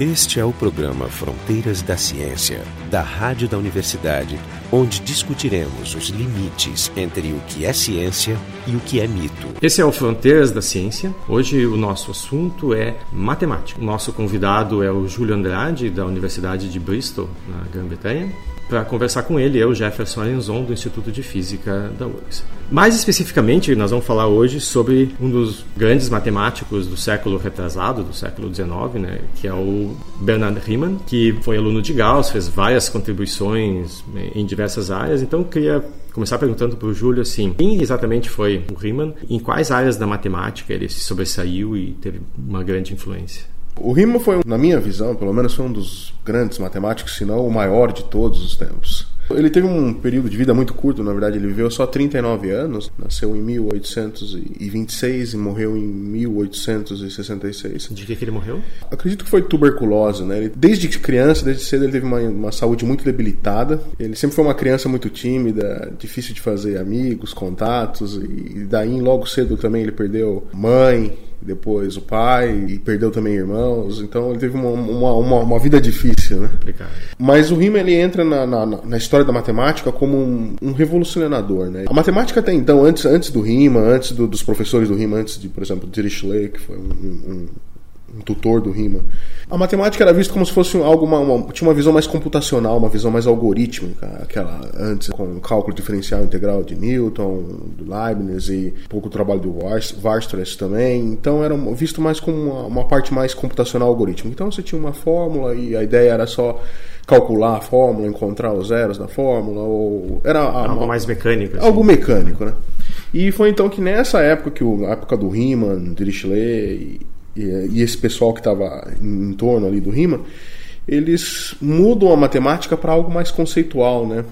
Este é o programa Fronteiras da Ciência, da Rádio da Universidade, onde discutiremos os limites entre o que é ciência e o que é mito. Esse é o Fronteiras da Ciência. Hoje o nosso assunto é matemática. O nosso convidado é o Júlio Andrade, da Universidade de Bristol, na Grã-Bretanha. Para conversar com ele, eu, Jefferson Arenzon, do Instituto de Física da URGS. Mais especificamente, nós vamos falar hoje sobre um dos grandes matemáticos do século retrasado, do século XIX, né, que é o Bernard Riemann, que foi aluno de Gauss, fez várias contribuições em diversas áreas. Então, queria começar perguntando para o Júlio assim, quem exatamente foi o Riemann, em quais áreas da matemática ele se sobressaiu e teve uma grande influência. O Riemann foi, na minha visão, pelo menos foi um dos grandes matemáticos, se não o maior de todos os tempos. Ele teve um período de vida muito curto, na verdade, ele viveu só 39 anos, nasceu em 1826 e morreu em 1866. De que, que ele morreu? Acredito que foi tuberculose, né? Ele, desde criança, desde cedo, ele teve uma, uma saúde muito debilitada. Ele sempre foi uma criança muito tímida, difícil de fazer amigos, contatos, e daí logo cedo também ele perdeu mãe, depois o pai e perdeu também irmãos, então ele teve uma, uma, uma, uma vida difícil, né? Complicado. Mas o Riemann ele entra na, na, na história da matemática como um, um, revolucionador, né? A matemática até então, antes, antes do Riemann, antes do, dos professores do Riemann, antes de, por exemplo, Dirichlet, que foi um, um um tutor do Riemann. A matemática era vista como se fosse algo uma, uma, tinha uma visão mais computacional, uma visão mais algorítmica, aquela antes com o cálculo diferencial integral de Newton, do Leibniz e um pouco o trabalho do Weierstrass também. Então era visto mais como uma, uma parte mais computacional algorítmica. Então você tinha uma fórmula e a ideia era só calcular a fórmula, encontrar os zeros da fórmula, ou era algo uma, mais mecânico. Assim. Algo mecânico, né? E foi então que nessa época que o, a época do Riemann, Dirichlet e, esse pessoal que estava em, torno ali do Riemann, eles mudam a matemática para algo mais conceitual, né?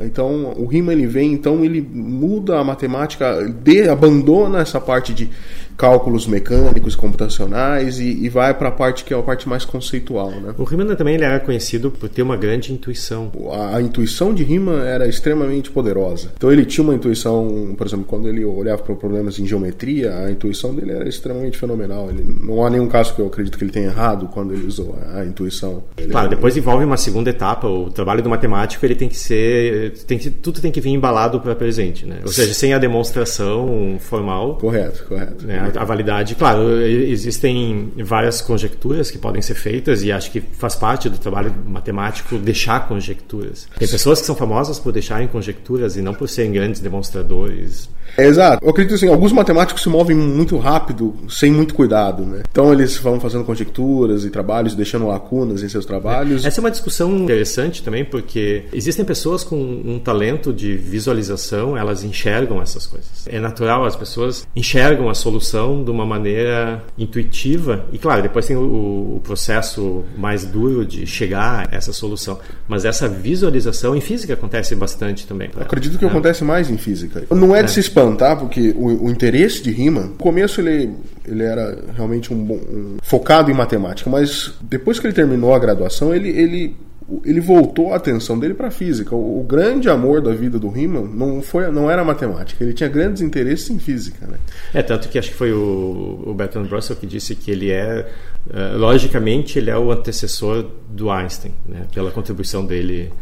Então o Riemann ele vem, então ele muda a matemática, de, abandona essa parte de cálculos mecânicos, computacionais e, e vai para a parte que é a parte mais conceitual, né? O Riemann também ele era conhecido por ter uma grande intuição. A, a, intuição de Riemann era extremamente poderosa. Então ele tinha uma intuição, por exemplo, quando ele olhava para problemas em geometria, a intuição dele era extremamente fenomenal. Ele, não há nenhum caso que eu acredito que ele tenha errado quando ele usou a, intuição. Ele claro, era... depois envolve uma segunda etapa. O trabalho do matemático ele tem que ser, tem que, tudo tem que vir embalado para presente, né? Ou seja, sem a demonstração formal. Correto, correto. Né? A, validade. Claro, existem várias conjecturas que podem ser feitas e acho que faz parte do trabalho matemático deixar conjecturas. Tem pessoas que são famosas por deixarem conjecturas e não por serem grandes demonstradores. É, exato. Eu acredito assim, alguns matemáticos se movem muito rápido, sem muito cuidado, né? Então eles vão fazendo conjecturas e trabalhos, deixando lacunas em seus trabalhos. Essa é uma discussão interessante também, porque existem pessoas com um talento de visualização, elas enxergam essas coisas. É natural, as pessoas enxergam a solução de uma maneira intuitiva. E claro, depois tem o, o processo mais duro de chegar a essa solução. Mas essa visualização em física acontece bastante também. Acredito que é. acontece mais em física. Não é de é. se espantar, porque o, o interesse de Riemann, no começo ele, ele era realmente um, um, focado em matemática, mas depois que ele terminou a graduação, ele, ele ele voltou a atenção dele para a física. O, o, grande amor da vida do Riemann não foi, não era matemática. Ele tinha grandes interesses em física, né? É tanto que acho que foi o, o Bertrand Russell que disse que ele é, uh, logicamente, ele é o antecessor do Einstein, né? Pela contribuição dele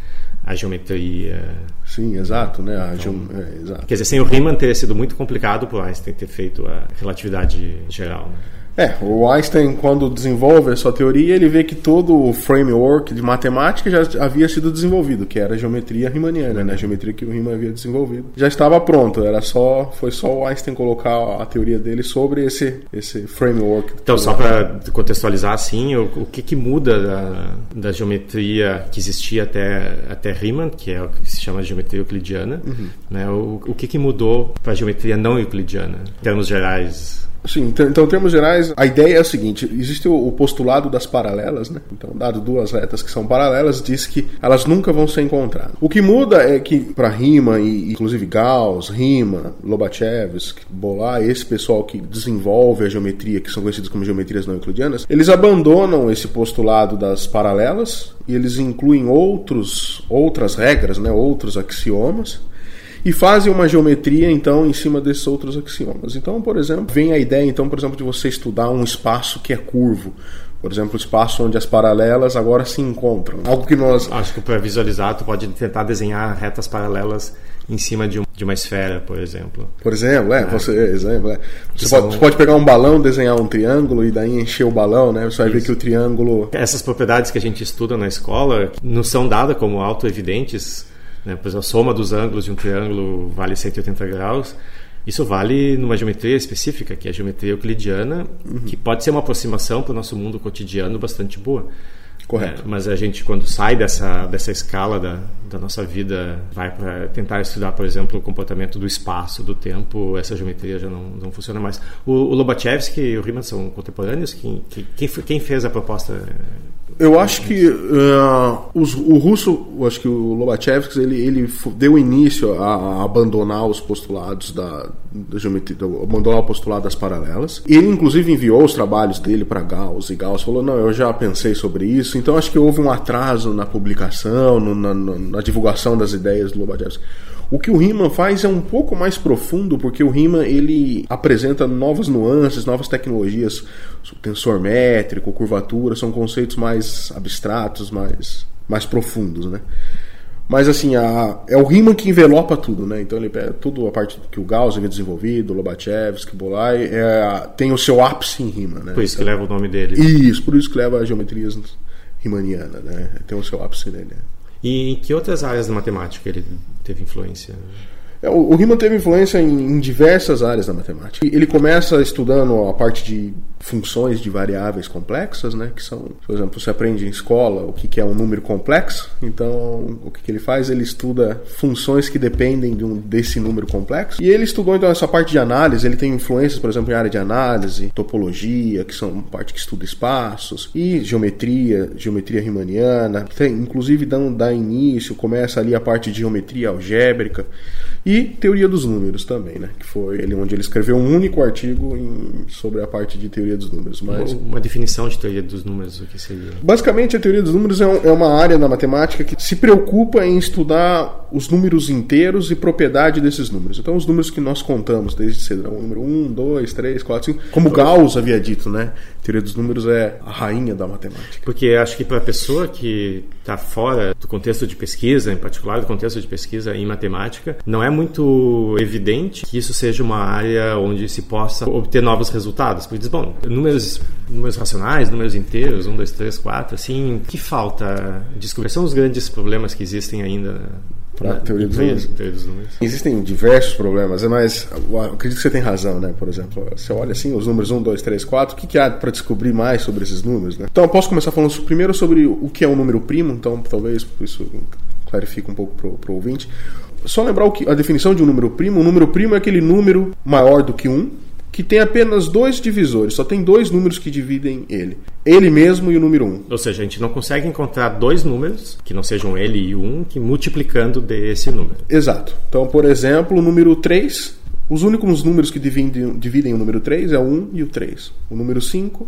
a geometria. Sim, exato, né? A então, é, exato. Quer dizer, sem o Riemann teria sido muito complicado para o Einstein ter feito a relatividade geral. Né? É, o Einstein, quando desenvolve a sua teoria, ele vê que todo o framework de matemática já havia sido desenvolvido, que era a geometria riemanniana, né? a geometria que o Riemann havia desenvolvido. Já estava pronto, era só, foi só o Einstein colocar a teoria dele sobre esse, esse framework. Então, só para contextualizar assim, o, o que, que muda da, da, geometria que existia até, até Riemann, que é o que se chama de geometria euclidiana, uhum. né? o, o que, que mudou para a geometria não euclidiana, em termos gerais? Sim, então, então, em termos gerais, a ideia é a seguinte: existe o, postulado das paralelas, né? Então, dado duas retas que são paralelas, diz que elas nunca vão se encontrar. O que muda é que, para Riemann, e inclusive Gauss, Riemann, Lobachevsky, Bolar, esse pessoal que desenvolve a geometria, que são conhecidos como geometrias não euclidianas, eles abandonam esse postulado das paralelas e eles incluem outros, outras regras, né? outros axiomas e fazem uma geometria então em cima desses outros axiomas. Então, por exemplo, vem a ideia então, por exemplo, de você estudar um espaço que é curvo. Por exemplo, o espaço onde as paralelas agora se encontram. Algo que nós. Acho que para visualizar, tu pode tentar desenhar retas paralelas em cima de, um, de uma esfera, por exemplo. Por exemplo, é, é. você, exemplo, é. Você, pode, você, pode, pegar um balão, desenhar um triângulo e daí encher o balão, né? Você vai Isso. ver que o triângulo. Essas propriedades que a gente estuda na escola não são dadas como autoevidentes. Né? Por exemplo, a soma dos ângulos de um triângulo vale 180 graus. Isso vale numa geometria específica, que é a geometria euclidiana, uhum. que pode ser uma aproximação para o nosso mundo cotidiano bastante boa. Correto. É, mas a gente, quando sai dessa, dessa escala da, da nossa vida, vai para tentar estudar, por exemplo, o comportamento do espaço, do tempo, essa geometria já não, não funciona mais. O, o Lobachevsky e o Riemann são contemporâneos? Quem, quem, quem fez a proposta eu acho que uh, os, o russo, acho que o Lobachevsky, ele, ele deu início a, a abandonar os postulados da, da geometria, abandonar o postulado das paralelas. Ele, inclusive, enviou os trabalhos dele para Gauss, e Gauss falou: Não, eu já pensei sobre isso. Então, acho que houve um atraso na publicação, no, na, na, divulgação das ideias do Lobachevsky. O que o Riemann faz é um pouco mais profundo, porque o Riemann ele apresenta novas nuances, novas tecnologias, tensor métrico, curvatura, são conceitos mais abstratos, mais, mais profundos, né? Mas assim, a, é o Riemann que envelopa tudo, né? Então ele pega tudo a parte que o Gauss havia desenvolvido, Lobachevsky, Bolai, é, tem o seu ápice em Riemann, né? Por isso então, que leva o nome dele. Isso, por isso que leva a geometria riemanniana, né? Tem o seu ápice nele. E em que outras áreas da matemática ele teve influência? É, o Riemann teve influência em, diversas áreas da matemática. Ele começa estudando a parte de funções de variáveis complexas, né? Que são, por exemplo, você aprende em escola o que, é um número complexo. Então, o que, que, ele faz? Ele estuda funções que dependem de um, desse número complexo. E ele estudou então essa parte de análise. Ele tem influências, por exemplo, em área de análise, topologia, que são parte que estuda espaços, e geometria, geometria riemanniana. Tem, inclusive, dá, dá início, começa ali a parte de geometria algébrica. E teoria dos números também, né? Que foi ele onde ele escreveu um único artigo em, sobre a parte de teoria dos números. Mas... Uma definição de teoria dos números, o que seria? Basicamente, a teoria dos números é, um, é uma área da matemática que se preocupa em estudar os números inteiros e propriedade desses números. Então, os números que nós contamos, desde cedo, o número 1, 2, 3, 4, 5, como Gauss havia dito, né? A teoria dos números é a rainha da matemática. Porque acho que para a pessoa que está fora do contexto de pesquisa, em particular do contexto de pesquisa em matemática, não é muito evidente que isso seja uma área onde se possa obter novos resultados. Porque diz, bom, números, números racionais, números inteiros, 1, 2, 3, 4, assim, que falta descobrir? São os grandes problemas que existem ainda para a teoria, teoria, dos números. Existem diversos problemas, mas eu acredito que você tem razão, né? Por exemplo, você olha assim os números 1, 2, 3, 4, o que, que há para descobrir mais sobre esses números, né? Então eu posso começar falando primeiro sobre o que é um número primo, então talvez isso clarifique um pouco para o ouvinte. Só lembrar o que, a definição de um número primo. Um número primo é aquele número maior do que um, que tem apenas dois divisores, só tem dois números que dividem ele. Ele mesmo e o número 1. Um. Ou seja, a gente não consegue encontrar dois números, que não sejam ele e 1, um, que multiplicando desse número. Exato. Então, por exemplo, o número 3, os únicos números que dividem, dividem o número 3 é o 1 e o 3. O número 5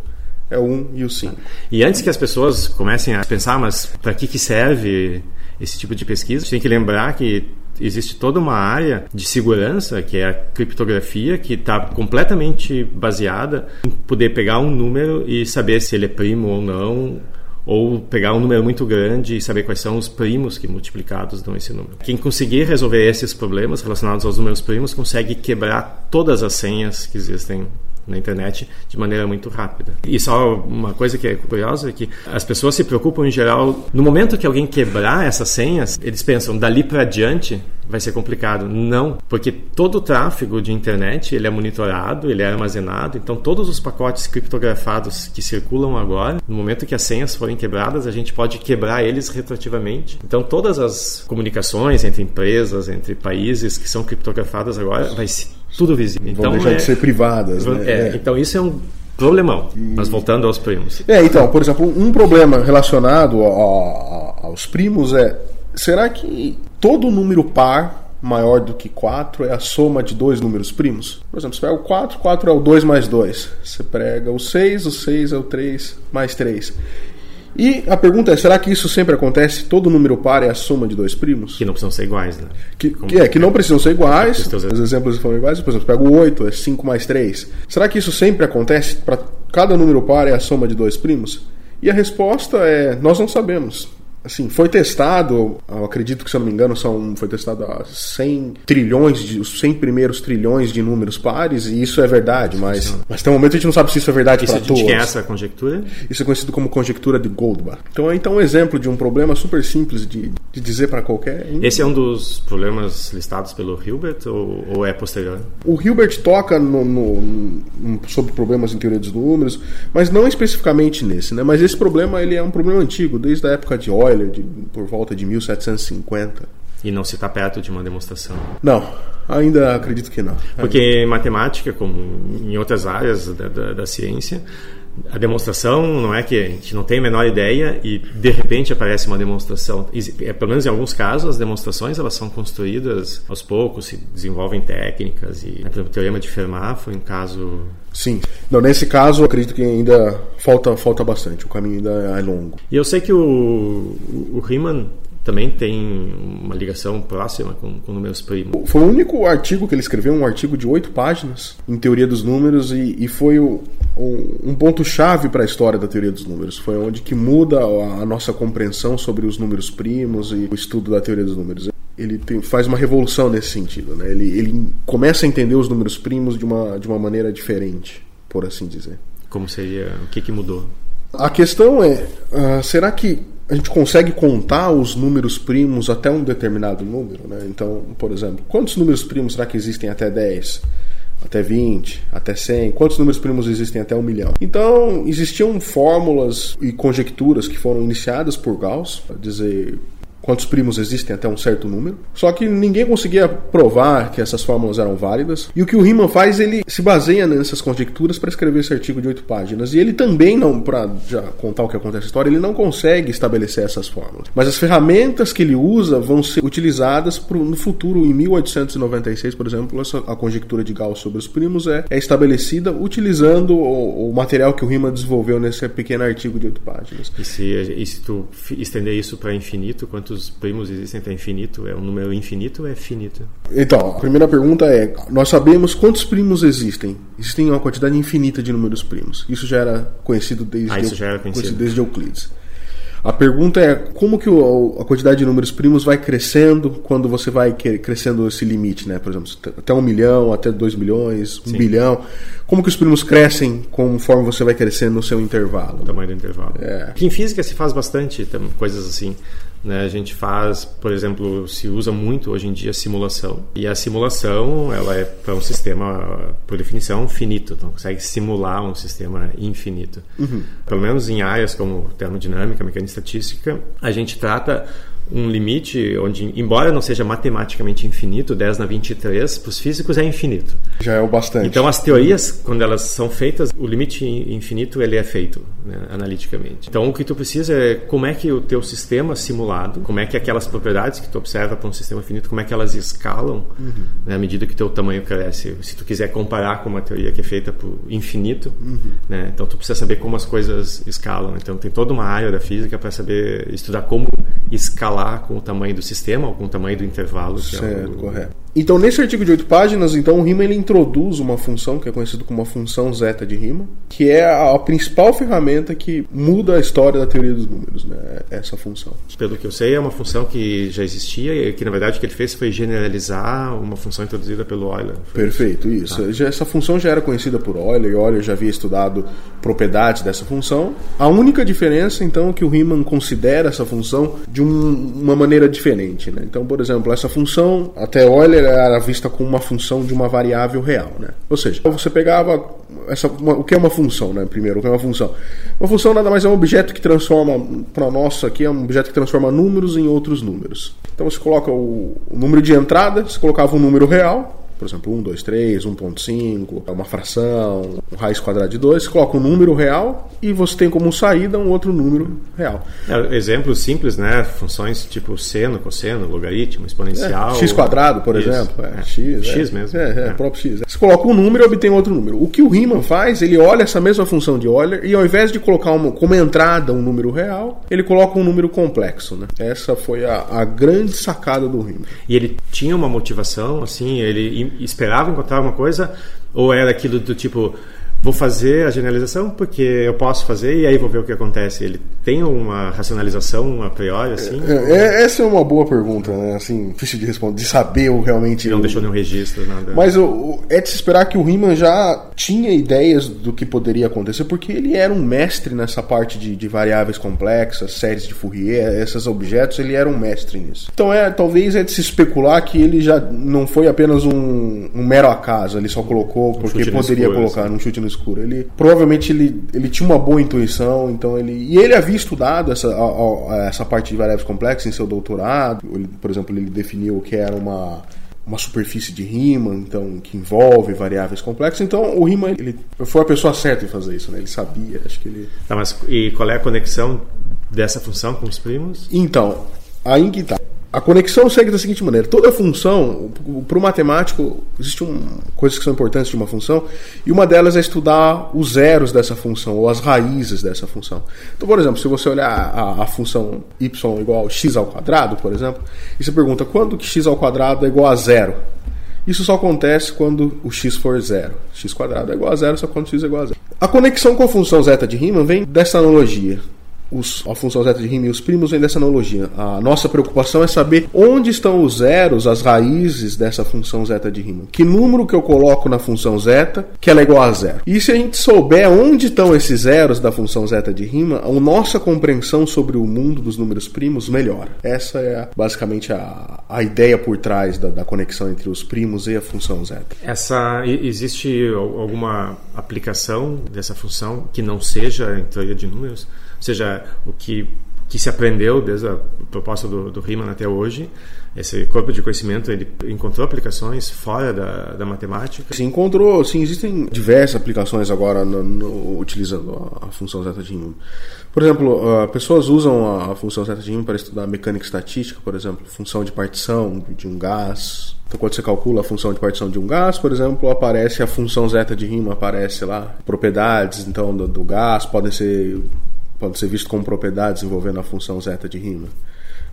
é o 1 e o 5. E antes que as pessoas comecem a pensar, mas para que, que serve esse tipo de pesquisa, a gente tem que lembrar que existe toda uma área de segurança, que é a criptografia, que está completamente baseada em poder pegar um número e saber se ele é primo ou não, ou pegar um número muito grande e saber quais são os primos que multiplicados dão esse número. Quem conseguir resolver esses problemas relacionados aos números primos consegue quebrar todas as senhas que existem na internet de maneira muito rápida. E só uma coisa que é curiosa é que as pessoas se preocupam em geral no momento que alguém quebrar essas senhas, eles pensam dali para diante vai ser complicado. Não, porque todo o tráfego de internet ele é monitorado, ele é armazenado, então todos os pacotes criptografados que circulam agora, no momento que as senhas forem quebradas, a gente pode quebrar eles retroativamente. Então todas as comunicações entre empresas, entre países que são criptografadas agora, vai tudo visível. Então, Vão deixar é, de ser privadas. Né? É, é. Então isso é um problemão. Mas voltando aos primos. É, então, por exemplo, um problema relacionado a, a, aos primos é: será que todo número par maior do que 4 é a soma de dois números primos? Por exemplo, você pega o 4, 4 é o 2 mais 2. Você pega o 6, o 6 é o 3 mais 3. E a pergunta é: será que isso sempre acontece? Todo número par é a soma de dois primos? Que não precisam ser iguais, né? Que, que é, que não precisam ser iguais. Os exemplos foram iguais. Por exemplo, pega o 8, é 5 mais 3. Será que isso sempre acontece para cada número par é a soma de dois primos? E a resposta é: nós não sabemos assim, foi testado, eu acredito que se eu não me engano, são, foi testado a 100 trilhões, de, os 100 primeiros trilhões de números pares, e isso é verdade, mas, mas tem um momento a gente não sabe se isso é verdade para todos. Isso é essa conjectura? Isso é conhecido como conjectura de Goldbach. Então é então um exemplo de um problema super simples de, de dizer para qualquer... Esse é um dos problemas listados pelo Hilbert ou, ou é posterior? O Hilbert toca no, no, no, sobre problemas em teoria dos números, mas não especificamente nesse, né? Mas esse problema ele é um problema antigo, desde a época de Euler, De, por volta de 1750. E não se está perto de uma demonstração? Não, ainda acredito que não. Porque em matemática, como em outras áreas da, da, da ciência, a demonstração não é que a gente não tem a menor ideia e de repente aparece uma demonstração. É, pelo menos em alguns casos, as demonstrações elas são construídas aos poucos, se desenvolvem técnicas e né, o teorema de Fermat foi um caso. Sim. Não, nesse caso, acredito que ainda falta falta bastante. O caminho ainda é longo. E eu sei que o, o Riemann também tem uma ligação próxima com, com números primos. Foi o único artigo que ele escreveu, um artigo de oito páginas em teoria dos números e, e foi o, um, um ponto-chave para a história da teoria dos números. Foi onde que muda a, a, nossa compreensão sobre os números primos e o estudo da teoria dos números. Ele tem, faz uma revolução nesse sentido. Né? Ele, ele começa a entender os números primos de uma, de uma maneira diferente, por assim dizer. Como seria? O que, que mudou? A questão é: uh, será que a gente consegue contar os números primos até um determinado número? Né? Então, por exemplo, quantos números primos será que existem até 10? Até 20, até 100? Quantos números primos existem até 1 milhão? Então, existiam fórmulas e conjecturas que foram iniciadas por Gauss, para dizer quantos primos existem até um certo número. Só que ninguém conseguia provar que essas fórmulas eram válidas. E o que o Riemann faz, ele se baseia nessas conjecturas para escrever esse artigo de oito páginas. E ele também não, para já contar o que acontece na história, ele não consegue estabelecer essas fórmulas. Mas as ferramentas que ele usa vão ser utilizadas pro, no futuro. Em 1896, por exemplo, essa, a conjectura de Gauss sobre os primos é, é estabelecida utilizando o, o, material que o Riemann desenvolveu nesse pequeno artigo de oito páginas. E se, e se tu estender isso para infinito, quantos quantos primos existem até infinito? É um número infinito ou é finito? Então, a primeira pergunta é: nós sabemos quantos primos existem? Existem uma quantidade infinita de números primos. Isso já era conhecido desde, ah, isso já era conhecido. desde Euclides. A pergunta é como que o, a quantidade de números primos vai crescendo quando você vai crescendo esse limite, né? Por exemplo, até um milhão, até dois milhões, um Sim. bilhão. Como que os primos crescem conforme você vai crescendo no seu intervalo? O tamanho do intervalo. É. Em física se faz bastante coisas assim. Né? A gente faz, por exemplo, se usa muito hoje em dia simulação. E a simulação, ela é para um sistema, por definição, finito. Então, consegue simular um sistema infinito. Uhum. Pelo menos em áreas como termodinâmica, mecânica estatística, a gente trata um limite onde, embora não seja matematicamente infinito, 10 na 23, para os físicos é infinito. Já é o bastante. Então, as teorias, quando elas são feitas, o limite infinito ele é feito né, analiticamente. Então, o que tu precisa é como é que o teu sistema simulado, como é que aquelas propriedades que tu observa para um sistema infinito, como é que elas escalam uhum. né, à medida que o teu tamanho cresce. Se tu quiser comparar com uma teoria que é feita por infinito, uhum. né, então tu precisa saber como as coisas escalam. Então, tem toda uma área da física para saber estudar como escalar escalar com o tamanho do sistema ou com o tamanho do intervalo. certo, é o... correto. Então, nesse artigo de oito páginas, então, o Riemann ele introduz uma função que é conhecida como a função zeta de Riemann, que é a, principal ferramenta que muda a história da teoria dos números, né? Essa função. Pelo que eu sei, é uma função que já existia e que, na verdade, o que ele fez foi generalizar uma função introduzida pelo Euler. Perfeito, isso. Ah. Já, essa função já era conhecida por Euler, e Euler já havia estudado propriedades dessa função. A única diferença, então, é que o Riemann considera essa função de um, uma maneira diferente, né? Então, por exemplo, essa função, até Euler, era vista como uma função de uma variável real, né? Ou seja, você pegava essa, uma, o que é uma função, né? Primeiro, o que é uma função? Uma função nada mais é um objeto que transforma, para nós aqui, é um objeto que transforma números em outros números. Então você coloca o, o número de entrada, você colocava um número real, por exemplo, 1, 2, 3, 1.5, é uma fração, um raiz quadrada de 2, você coloca um número real e você tem como saída um outro número real. É, exemplos simples, né? Funções tipo seno, cosseno, logaritmo, exponencial. É, x quadrado, por Isso. exemplo. É, x, x é. mesmo. É, é, próprio x. Você coloca um número e obtém outro número. O que o Riemann faz, ele olha essa mesma função de Euler e ao invés de colocar uma, como entrada um número real, ele coloca um número complexo. Né? Essa foi a, a grande sacada do Riemann. E ele tinha uma motivação, assim, ele esperava encontrar uma coisa? Ou era aquilo do tipo vou fazer a generalização porque eu posso fazer e aí vou ver o que acontece. Ele tem uma racionalização a priori, assim? É, é, essa é uma boa pergunta, né? Assim, difícil de responder, de saber o realmente. Ele não deixou nenhum registro, nada. Mas o, o, é de se esperar que o Riemann já tinha ideias do que poderia acontecer, porque ele era um mestre nessa parte de, de variáveis complexas, séries de Fourier, esses objetos, ele era um mestre nisso. Então é, talvez é de se especular que ele já não foi apenas um, um mero acaso, ele só colocou porque poderia escuro, colocar assim. num chute no escuro. Ele provavelmente ele, ele tinha uma boa intuição, então ele e ele havia estudado essa, a, a, essa parte de variáveis complexas em seu doutorado. Ele, por exemplo, ele definiu o que era uma uma superfície de Riemann, então que envolve variáveis complexas. Então o Riemann ele foi a pessoa certa em fazer isso, né? Ele sabia, acho que ele. Tá, mas e qual é a conexão dessa função com os primos? Então aí que tá. A conexão segue da seguinte maneira: toda função, para o matemático, existem coisas que são importantes de uma função, e uma delas é estudar os zeros dessa função, ou as raízes dessa função. Então, por exemplo, se você olhar a, a função y igual a x ao quadrado, por exemplo, e você pergunta quando que x ao quadrado é igual a zero? Isso só acontece quando o x for zero. x quadrado é igual a zero só quando x é igual a zero. A conexão com a função zeta de Riemann vem dessa analogia os, função zeta de Riemann e os primos vem dessa analogia. A nossa preocupação é saber onde estão os zeros, as raízes dessa função zeta de Riemann. Que número que eu coloco na função zeta que ela é igual a zero. E se a gente souber onde estão esses zeros da função zeta de Riemann, a nossa compreensão sobre o mundo dos números primos melhora. Essa é basicamente a, a ideia por trás da, da conexão entre os primos e a função zeta. Essa existe alguma aplicação dessa função que não seja em teoria de números? Seja, o que, que se aprendeu desde a proposta do, do Riemann até hoje, esse corpo de conhecimento ele encontrou aplicações fora da, da matemática? Sim, encontrou. Sim, existem diversas aplicações agora no, no, utilizando a, a, função zeta de Riemann. Por exemplo, uh, pessoas usam a, a, função zeta de Riemann para estudar mecânica estatística, por exemplo, função de partição de um gás. Então, quando você calcula a função de partição de um gás, por exemplo, aparece a função zeta de Riemann, aparece lá propriedades então do, do gás podem ser pode ser visto como propriedades envolvendo a função zeta de Riemann.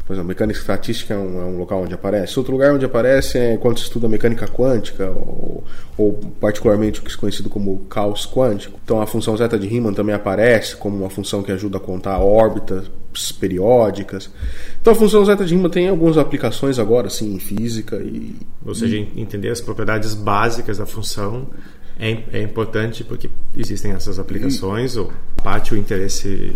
Por exemplo, mecânica estatística é um, é um, local onde aparece. Outro lugar onde aparece é quando se estuda mecânica quântica, ou, ou particularmente o que é conhecido como caos quântico. Então a função zeta de Riemann também aparece como uma função que ajuda a contar órbitas periódicas. Então a função zeta de Riemann tem algumas aplicações agora, sim, em física e... Ou seja, entender as propriedades básicas da função é, é importante porque existem essas aplicações, e... ou parte o interesse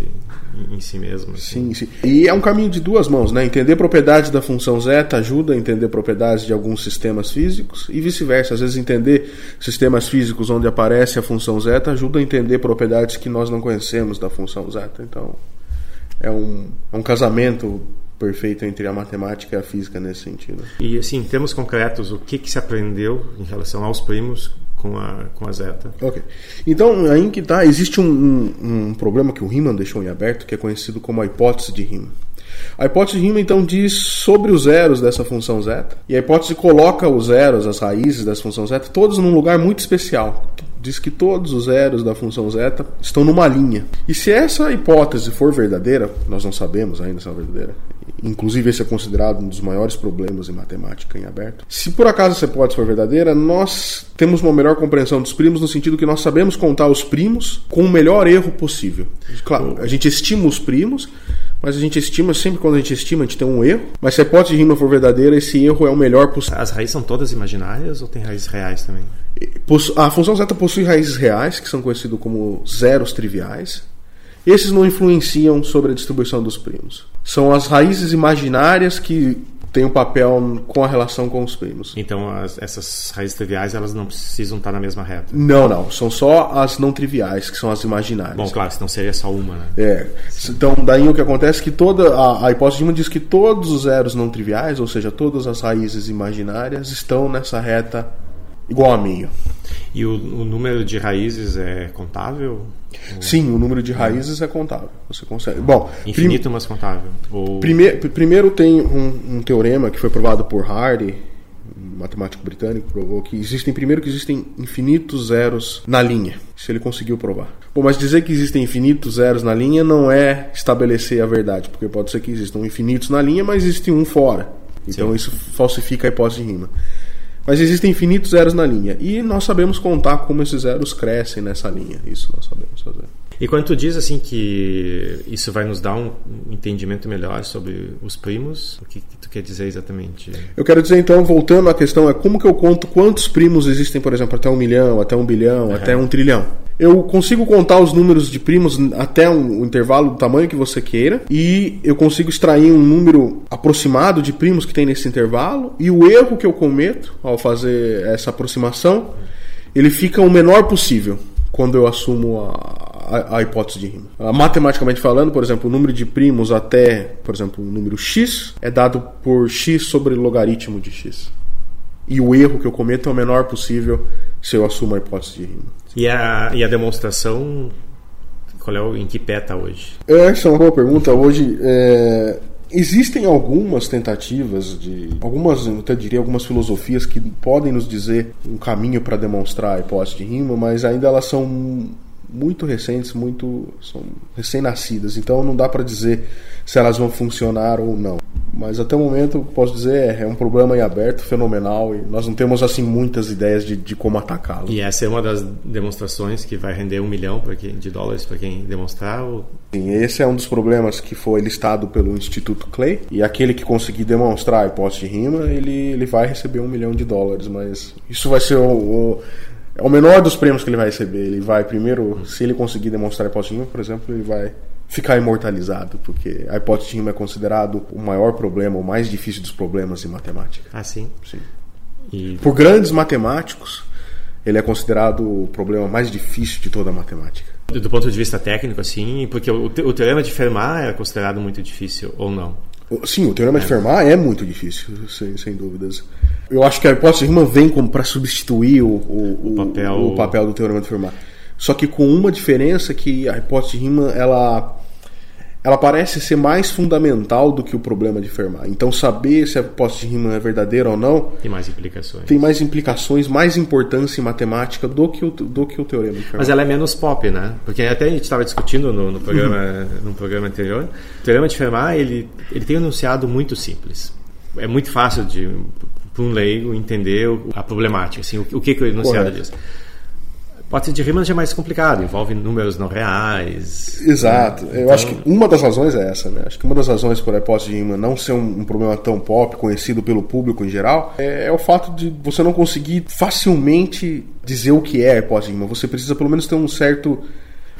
em, si mesmo. Assim. Sim, sim. E é um caminho de duas mãos, né? Entender propriedades da função zeta ajuda a entender propriedades de alguns sistemas físicos e vice-versa. Às vezes entender sistemas físicos onde aparece a função zeta ajuda a entender propriedades que nós não conhecemos da função zeta. Então, é um, é um casamento perfeito entre a matemática e a física nesse sentido. E assim, em termos concretos, o que, que se aprendeu em relação aos primos com a, com a Zeta. Ok. Então, aí que está, existe um, um, um, problema que o Riemann deixou em aberto, que é conhecido como a hipótese de Riemann. A hipótese de Riemann, então, diz sobre os zeros dessa função zeta, e a hipótese coloca os zeros, as raízes dessa função zeta, todos num lugar muito especial. Diz que todos os zeros da função zeta estão numa linha. E se essa hipótese for verdadeira, nós não sabemos ainda se é verdadeira, Inclusive, esse é considerado um dos maiores problemas em matemática em aberto. Se por acaso essa hipótese for verdadeira, nós temos uma melhor compreensão dos primos no sentido que nós sabemos contar os primos com o melhor erro possível. Claro, a gente estima os primos, mas a gente estima, sempre quando a gente estima, a gente tem um erro. Mas se a hipótese de rima for verdadeira, esse erro é o melhor possível. As raízes são todas imaginárias ou tem raízes reais também? A função zeta possui raízes reais, que são conhecidas como zeros triviais. Esses não influenciam sobre a distribuição dos primos. São as raízes imaginárias que têm um papel com a relação com os primos. Então as, essas raízes triviais elas não precisam estar na mesma reta. Não, não. São só as não triviais, que são as imaginárias. Bom, claro, senão seria só uma, né? É. Então daí o que acontece é que toda a, a hipótese de Riemann diz que todos os zeros não triviais, ou seja, todas as raízes imaginárias estão nessa reta igual a meio. E o, o número de raízes é contável? Sim, o número de raízes é contável. Você consegue. Bom, infinito, prim... mas contável. Ou... Primeiro, primeiro tem um, um, teorema que foi provado por Hardy, um matemático britânico, provou que existem primeiro que existem infinitos zeros na linha. Se ele conseguiu provar. Bom, mas dizer que existem infinitos zeros na linha não é estabelecer a verdade, porque pode ser que existam infinitos na linha, mas existe um fora. Então Sim. isso falsifica a hipótese de rima. Mas existem infinitos zeros na linha. E nós sabemos contar como esses zeros crescem nessa linha. Isso nós sabemos fazer. E quando tu diz assim que isso vai nos dar um entendimento melhor sobre os primos, o que, que, tu quer dizer exatamente? Eu quero dizer então, voltando à questão, é como que eu conto quantos primos existem, por exemplo, até um milhão, até um bilhão, uhum. até um trilhão. Eu consigo contar os números de primos até um, intervalo do tamanho que você queira e eu consigo extrair um número aproximado de primos que tem nesse intervalo e o erro que eu cometo ao fazer essa aproximação ele fica o menor possível quando eu assumo a, a, a, hipótese de rima. Uh, matematicamente falando, por exemplo, o número de primos até, por exemplo, o número x é dado por x sobre logaritmo de x. E o erro que eu cometo é o menor possível se eu assumo a hipótese de rima. E a, e a demonstração, qual é o, em que pé está hoje? Essa é uma boa pergunta. Hoje, é, Existem algumas tentativas de. algumas, eu até diria, algumas filosofias que podem nos dizer um caminho para demonstrar a hipótese de rima, mas ainda elas são muito recentes, muito são recém-nascidas, então não dá para dizer se elas vão funcionar ou não. Mas até o momento, posso dizer, é um problema em aberto, fenomenal, e nós não temos assim muitas ideias de, de como atacá-lo. E essa é uma das demonstrações que vai render um milhão quem, de dólares para quem demonstrar? Ou... Sim, esse é um dos problemas que foi listado pelo Instituto Clay, e aquele que conseguir demonstrar a hipótese de rima, ele, ele vai receber um milhão de dólares, mas isso vai ser o, o é o menor dos prêmios que ele vai receber. Ele vai primeiro, se ele conseguir demonstrar a hipótese de rima, por exemplo, ele vai ficar imortalizado, porque a hipótese de rima é considerado o maior problema, o mais difícil dos problemas em matemática. Ah, sim? Sim. E... Por grandes matemáticos, ele é considerado o problema mais difícil de toda a matemática. Do ponto de vista técnico, assim, porque o, o teorema de Fermat é considerado muito difícil, ou não? Sim, o teorema é. de Fermat é muito difícil, sem, sem dúvidas. Eu acho que a hipótese de Riemann vem como para substituir o, o, o, papel... o, papel... do teorema de Fermat. Só que com uma diferença que a hipótese de Riemann ela ela parece ser mais fundamental do que o problema de Fermat. Então saber se a hipótese de Riemann é verdadeira ou não tem mais implicações. Tem mais implicações, mais importância em matemática do que o, do que o teorema de Fermat. Mas ela é menos pop, né? Porque até a gente estava discutindo no, no programa uhum. no programa anterior. O teorema de Fermat ele ele tem um enunciado muito simples. É muito fácil de para um leigo entender a problemática, assim, o, o que, que o enunciado Correto. diz. Hipótese de Riemann já é mais complicado, envolve números não reais. Exato. Né? Eu então... acho que uma das razões é essa, né? Acho que uma das razões por a hipótese de Riemann não ser um, um problema tão pop, conhecido pelo público em geral, é, é, o fato de você não conseguir facilmente dizer o que é a hipótese de Riemann. Você precisa pelo menos ter um certo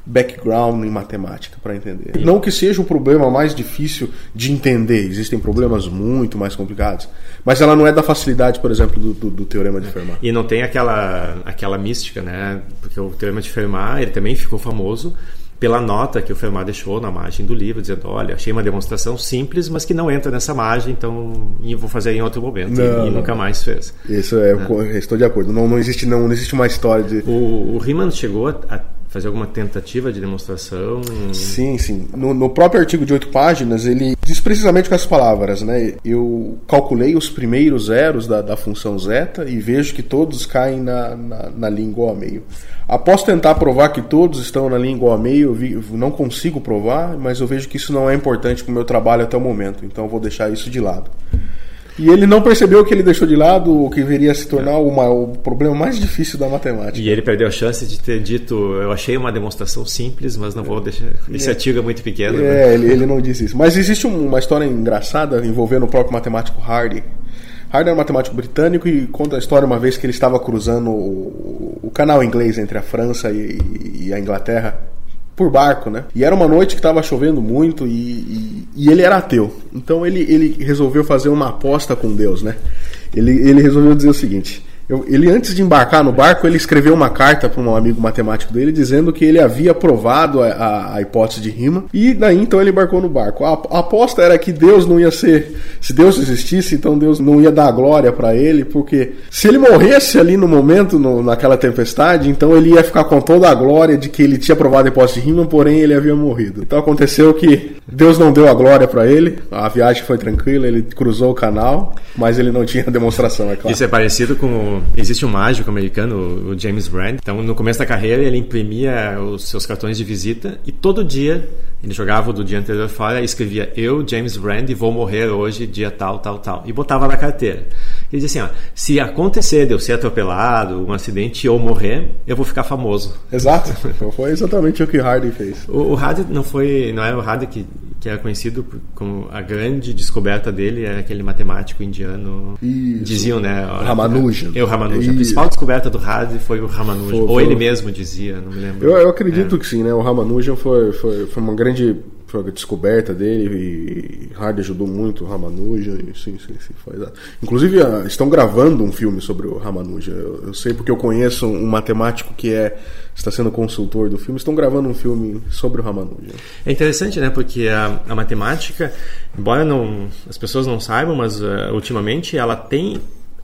background em matemática para entender. Não que seja o problema mais difícil de entender, existem problemas muito mais complicados, mas ela não é da facilidade, por exemplo, do, do, do teorema de Fermat. E não tem aquela, aquela mística, né? Porque o teorema de Fermat ele também ficou famoso pela nota que o Fermat deixou na margem do livro, dizendo: olha, achei uma demonstração simples, mas que não entra nessa margem, então vou fazer em outro momento. Não, e, e nunca mais fez. Isso é, é. estou de acordo. Não, não, existe, não, não existe uma história de. O, o Riemann chegou a, a fazer alguma tentativa de demonstração? Sim, sim. No, no, próprio artigo de oito páginas, ele diz precisamente com as palavras, né? Eu calculei os primeiros zeros da, da função zeta e vejo que todos caem na, na, na linha igual a meio. Após tentar provar que todos estão na linha igual a meio, eu, vi, eu não consigo provar, mas eu vejo que isso não é importante para o meu trabalho até o momento, então eu vou deixar isso de lado. E ele não percebeu que ele deixou de lado o que viria a se tornar uma, o problema mais difícil da matemática. E ele perdeu a chance de ter dito: Eu achei uma demonstração simples, mas não vou deixar. Esse é. artigo é muito pequeno. É, né? ele, ele não disse isso. Mas existe uma história engraçada envolvendo o próprio matemático Hardy. Hardy é um matemático britânico e conta a história uma vez que ele estava cruzando o, o canal inglês entre a França e, e a Inglaterra por barco, né? E era uma noite que estava chovendo muito e, e, e, ele era ateu. Então ele, ele resolveu fazer uma aposta com Deus, né? Ele, ele resolveu dizer o seguinte: eu, ele, antes de embarcar no barco, ele escreveu uma carta para um amigo matemático dele dizendo que ele havia provado a, a, a, hipótese de rima e daí então ele embarcou no barco. A, a, aposta era que Deus não ia ser. Se Deus existisse, então Deus não ia dar glória para ele, porque se ele morresse ali no momento, no, naquela tempestade, então ele ia ficar com toda a glória de que ele tinha provado a hipótese de rima, porém ele havia morrido. Então aconteceu que Deus não deu a glória para ele, a viagem foi tranquila, ele cruzou o canal, mas ele não tinha demonstração, é claro. Isso é parecido com existe um mágico americano, o James Brand. Então, no começo da carreira, ele imprimia os seus cartões de visita e todo dia ele jogava do dia anterior fora e escrevia: Eu, James Brand, vou morrer hoje, dia tal, tal, tal. E botava na carteira. Ele diz assim: ó, se acontecer de eu ser atropelado, um acidente ou morrer, eu vou ficar famoso. Exato. foi exatamente o que Hardy fez. O, o Hardy não foi, não era o Hardy que, que era conhecido como a grande descoberta dele era aquele matemático indiano. Isso. Diziam, né? Ramanujan. É o Ramanujan. A principal descoberta do Hardy foi o Ramanujan. Foi, ou ele mesmo dizia, não me lembro. Eu, eu acredito é. que sim, né? O Ramanujan foi, foi, foi uma grande foi a descoberta dele e Hardy ajudou muito o Ramanuja. E, sim, sim, sim, foi Inclusive, ah, estão gravando um filme sobre o Ramanuja. Eu, eu, sei porque eu conheço um matemático que é está sendo consultor do filme. Estão gravando um filme sobre o Ramanuja. É interessante, né? Porque a, a matemática, embora não, as pessoas não saibam, mas uh, ultimamente ela tem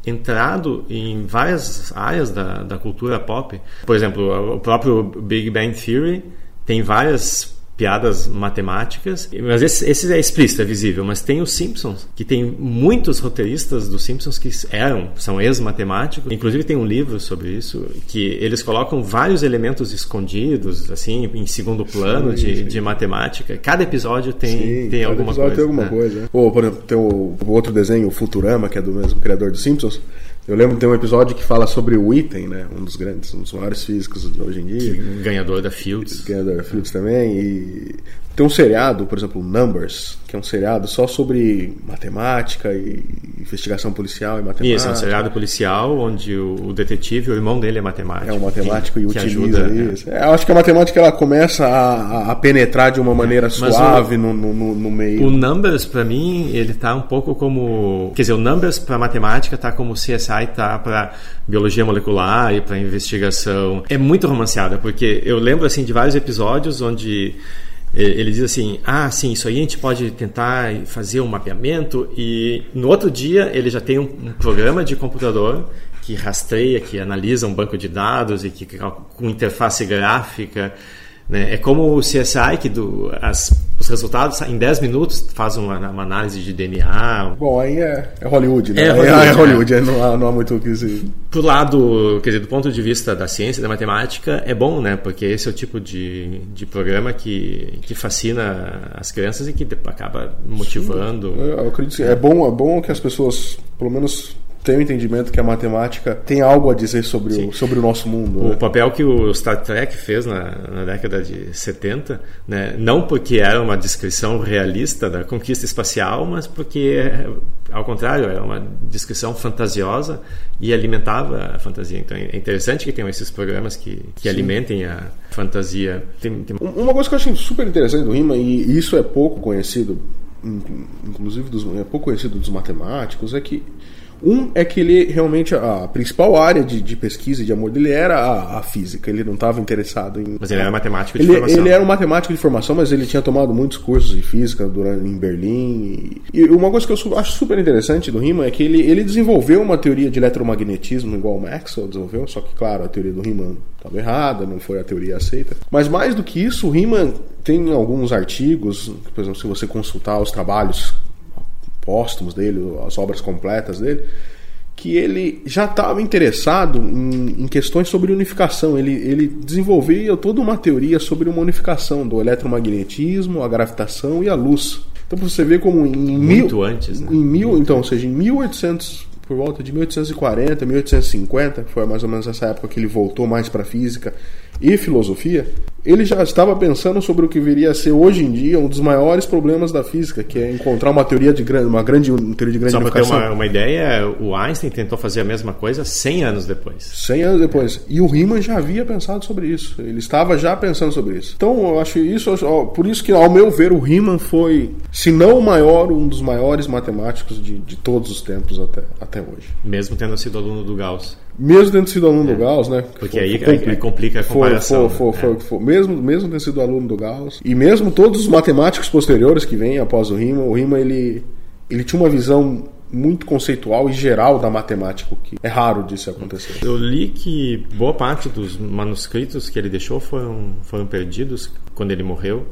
entrado em várias áreas da, da cultura pop. Por exemplo, o próprio Big Bang Theory tem várias piadas matemáticas, mas esse, esse, é explícito, é visível, mas tem os Simpsons, que tem muitos roteiristas dos Simpsons que eram, são ex-matemáticos, inclusive tem um livro sobre isso, que eles colocam vários elementos escondidos, assim, em segundo plano sim, de, sim. de matemática. Cada episódio tem, sim, tem alguma episódio coisa. Tem alguma né? coisa. Ou, por exemplo, tem o, o outro desenho, o Futurama, que é do mesmo criador dos Simpsons, eu lembro de um episódio que fala sobre o Item, né? Um dos grandes, um dos maiores físicos de hoje em dia. Ganhador da Fields. Ganhador da Fields também. E tem um seriado, por exemplo, Numbers, que é um seriado só sobre matemática e investigação policial e matemática. Isso, é um seriado policial onde o, detetive, o irmão dele é matemático. É um matemático que, e utiliza ajuda, isso. É. eu acho que a matemática ela começa a, a penetrar de uma maneira suave o, no, no, no, meio. O Numbers, para mim, ele tá um pouco como... Quer dizer, o Numbers para matemática tá como o CSI tá para biologia molecular e para investigação. É muito romanceada, porque eu lembro assim de vários episódios onde ele diz assim: ah, sim, isso aí a gente pode tentar fazer um mapeamento, e no outro dia ele já tem um, programa de computador que rastreia, que analisa um banco de dados e que com interface gráfica né? É como o CSI, que do, as, os resultados em 10 minutos faz uma, uma, análise de DNA. Bom, aí é, é Hollywood, né? É Hollywood, é, é Hollywood é. não, há, não há muito o que dizer. Por lado, quer dizer, do ponto de vista da ciência, da matemática, é bom, né? Porque esse é o tipo de, de programa que, que fascina as crianças e que acaba motivando. Sim, eu acredito que é bom, é bom que as pessoas, pelo menos tem o entendimento que a matemática tem algo a dizer sobre, o, sobre o nosso mundo. O né? papel que o Star Trek fez na, na década de 70, né, não porque era uma descrição realista da conquista espacial, mas porque, ao contrário, era uma descrição fantasiosa e alimentava a fantasia. Então é interessante que tenham esses programas que, que alimentem a fantasia. Tem, tem... Uma coisa que eu achei super interessante do Rima, e isso é pouco conhecido, inclusive dos, é pouco conhecido dos matemáticos, é que um é que ele realmente, a principal área de, de pesquisa e de amor dele era a, a física. Ele não estava interessado em. Mas ele era matemático de ele, formação. Ele era um matemático de formação, mas ele tinha tomado muitos cursos de física durante, em Berlim. E, e uma coisa que eu acho super interessante do Riemann é que ele, ele desenvolveu uma teoria de eletromagnetismo igual o Maxwell desenvolveu, só que, claro, a teoria do Riemann estava errada, não foi a teoria aceita. Mas mais do que isso, o Riemann tem alguns artigos, por exemplo, se você consultar os trabalhos póstumos dele, as obras completas dele, que ele já estava interessado em, em, questões sobre unificação. Ele, ele desenvolvia toda uma teoria sobre uma unificação do eletromagnetismo, a gravitação e a luz. Então você vê como em muito mil, antes, né? em mil, então, ou seja, em 1800 por volta de 1840, 1850, foi mais ou menos essa época que ele voltou mais para física e filosofia, ele já estava pensando sobre o que viria a ser hoje em dia um dos maiores problemas da física, que é encontrar uma teoria de grande, uma grande uma teoria de grande Só para ter uma, uma, ideia, o Einstein tentou fazer a mesma coisa 100 anos depois. 100 anos depois. E o Riemann já havia pensado sobre isso. Ele estava já pensando sobre isso. Então, eu acho isso, por isso que ao meu ver o Riemann foi, se não o maior, um dos maiores matemáticos de, de todos os tempos até, até hoje. Mesmo tendo sido aluno do Gauss. Mesmo tendo sido aluno é. do Gauss, né? Porque aí, aí, complica a comparação. Foi, foi, né? foi, mesmo, mesmo tendo sido aluno do Gauss. E mesmo todos os matemáticos posteriores que vêm após o Riemann, o Riemann ele, ele tinha uma visão muito conceitual e geral da matemática, que é raro disso acontecer. Eu li que boa parte dos manuscritos que ele deixou foram, foram perdidos quando ele morreu.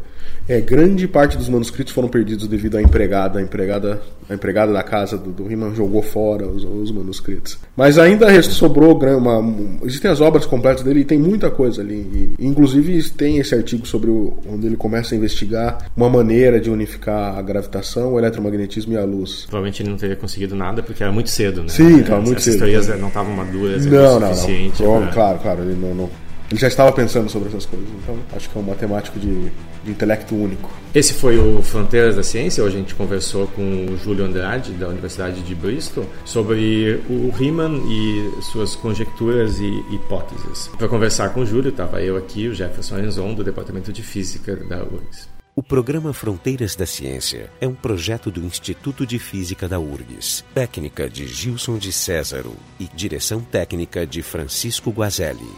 É, grande parte dos manuscritos foram perdidos devido à empregada. A empregada, a empregada da casa do, do Riemann jogou fora os, os manuscritos. Mas ainda sobrou uma, existem as obras completas dele e tem muita coisa ali. E, inclusive tem esse artigo sobre o, onde ele começa a investigar uma maneira de unificar a gravitação, o eletromagnetismo e a luz. Provavelmente ele não teria conseguido nada porque era muito cedo, né? Sim, estava muito cedo. teorias não estavam maduras Não, o não, suficiente. não. pra- Claro, claro, ele não, não- Ele já estava pensando sobre essas coisas, então acho que é um matemático de, de intelecto único. Esse foi o Fronteiras da Ciência. Hoje a gente conversou com o Júlio Andrade, da Universidade de Bristol, sobre o Riemann e suas conjecturas e hipóteses. Para conversar com o Júlio, estava eu aqui, o Jefferson Arenzon, do Departamento de Física da URGS. O programa Fronteiras da Ciência é um projeto do Instituto de Física da URGS, técnica de Gilson de Césaro e direção técnica de Francisco Guazelli.